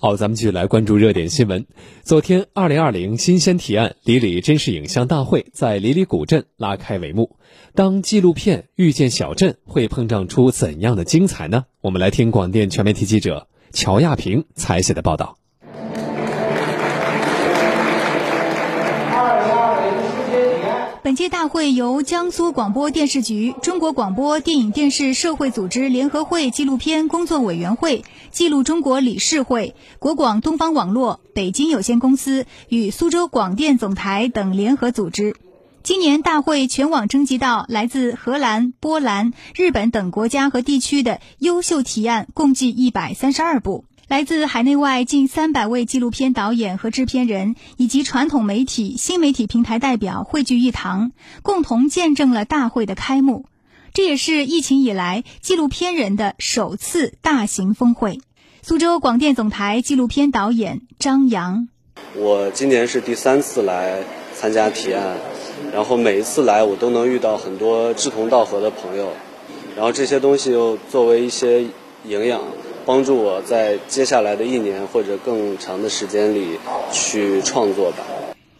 好，咱们继续来关注热点新闻。昨天，二零二零新鲜提案李李真实影像大会在李李古镇拉开帷幕。当纪录片遇见小镇，会碰撞出怎样的精彩呢？我们来听广电全媒体记者乔亚平采写的报道。本届大会由江苏广播电视局、中国广播电影电视社会组织联合会纪录片工作委员会、记录中国理事会、国广东方网络北京有限公司与苏州广电总台等联合组织。今年大会全网征集到来自荷兰、波兰、日本等国家和地区的优秀提案，共计一百三十二部。来自海内外近三百位纪录片导演和制片人，以及传统媒体、新媒体平台代表汇聚一堂，共同见证了大会的开幕。这也是疫情以来纪录片人的首次大型峰会。苏州广电总台纪录片导演张扬：我今年是第三次来参加提案，然后每一次来我都能遇到很多志同道合的朋友，然后这些东西又作为一些营养。帮助我在接下来的一年或者更长的时间里去创作吧。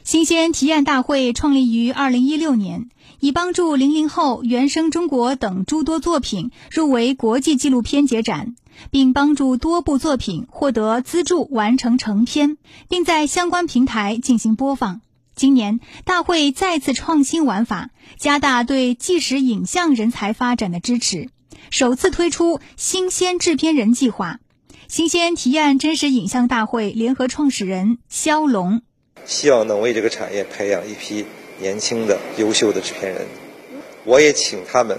新鲜提案大会创立于二零一六年，以帮助零零后、原生中国等诸多作品入围国际纪录片节展，并帮助多部作品获得资助完成成片，并在相关平台进行播放。今年大会再次创新玩法，加大对纪实影像人才发展的支持。首次推出新鲜制片人计划，新鲜提案真实影像大会联合创始人肖龙，希望能为这个产业培养一批年轻的优秀的制片人。我也请他们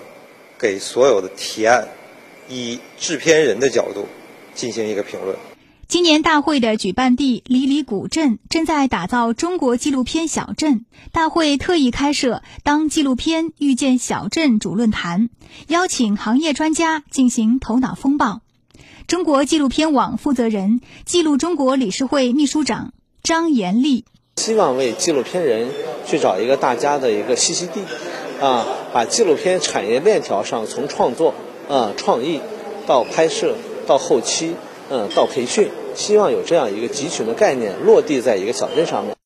给所有的提案以制片人的角度进行一个评论。今年大会的举办地里里古镇正在打造中国纪录片小镇。大会特意开设“当纪录片遇见小镇”主论坛，邀请行业专家进行头脑风暴。中国纪录片网负责人、记录中国理事会秘书长张延利希望为纪录片人去找一个大家的一个栖息地，啊，把纪录片产业链条上从创作、啊创意到拍摄到后期。嗯，到培训，希望有这样一个集群的概念落地在一个小镇上面。